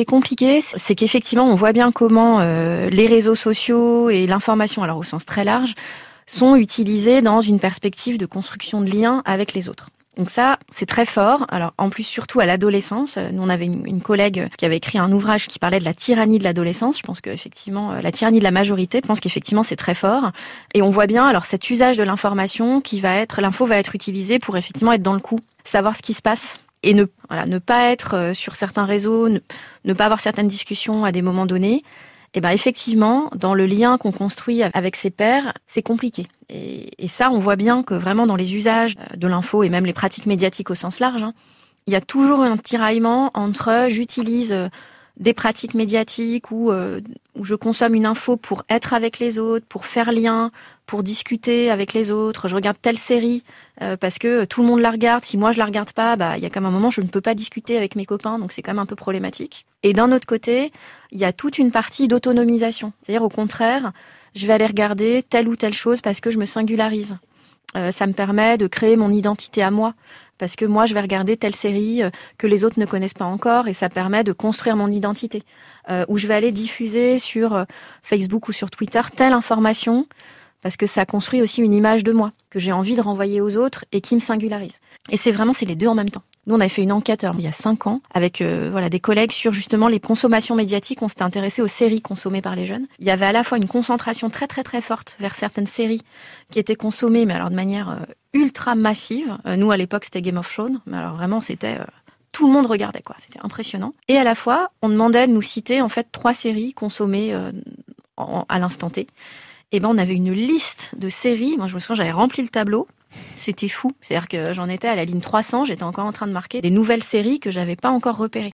qui compliqué, c'est qu'effectivement, on voit bien comment euh, les réseaux sociaux et l'information, alors au sens très large, sont utilisés dans une perspective de construction de liens avec les autres. Donc ça, c'est très fort. Alors en plus, surtout à l'adolescence, nous on avait une, collègue qui avait écrit un ouvrage qui parlait de la tyrannie de l'adolescence. Je pense qu'effectivement, euh, la tyrannie de la majorité, je pense qu'effectivement c'est très fort. Et on voit bien alors cet usage de l'information qui va être, l'info va être utilisée pour effectivement être dans le coup, savoir ce qui se passe et ne, voilà, ne pas être euh, sur certains réseaux, ne, pas avoir certaines discussions à des moments donnés. Et eh ben effectivement, dans le lien qu'on construit avec ses pairs, c'est compliqué. Et, ça, on voit bien que vraiment dans les usages de l'info et même les pratiques médiatiques au sens large, hein, il y a toujours un tiraillement entre j'utilise euh, des pratiques médiatiques euh, où je consomme une info pour être avec les autres, pour faire lien, pour discuter avec les autres. Je regarde telle série euh, parce que tout le monde la regarde. Si moi je la regarde pas, bah il y a comme un moment je ne peux pas discuter avec mes copains, donc c'est quand même un peu problématique. Et d'un autre côté, il y a toute une partie d'autonomisation, c'est-à-dire au contraire, je vais aller regarder telle ou telle chose parce que je me singularise. Euh, ça me permet de créer mon identité à moi. Parce que moi, je vais regarder telle série euh, que les autres ne connaissent pas encore et ça permet de construire mon identité. Euh, ou je vais aller diffuser sur Facebook ou sur Twitter telle information parce que ça construit aussi une image de moi que j'ai envie de renvoyer aux autres et qui me singularise. Et c'est vraiment, c'est les deux en même temps. On avait fait une enquête il y a cinq ans avec euh, voilà des collègues sur justement les consommations médiatiques. On s'était intéressé aux séries consommées par les jeunes. Il y avait à la fois une concentration très très très forte vers certaines séries qui étaient consommées, mais alors de manière euh, ultra massive. Euh, nous, à l'époque, c'était Game of Thrones, mais alors vraiment, c'était tout le monde regardait quoi. C'était impressionnant. Et à la fois, on demandait de nous citer en fait trois séries consommées à l'instant T. Et ben, on avait une liste de séries. Moi, je me souviens, j'avais rempli le tableau c'était fou. C'est-à-dire que j'en étais à la ligne 300, j'étais encore en train de marquer des nouvelles séries que j'avais pas encore repérées.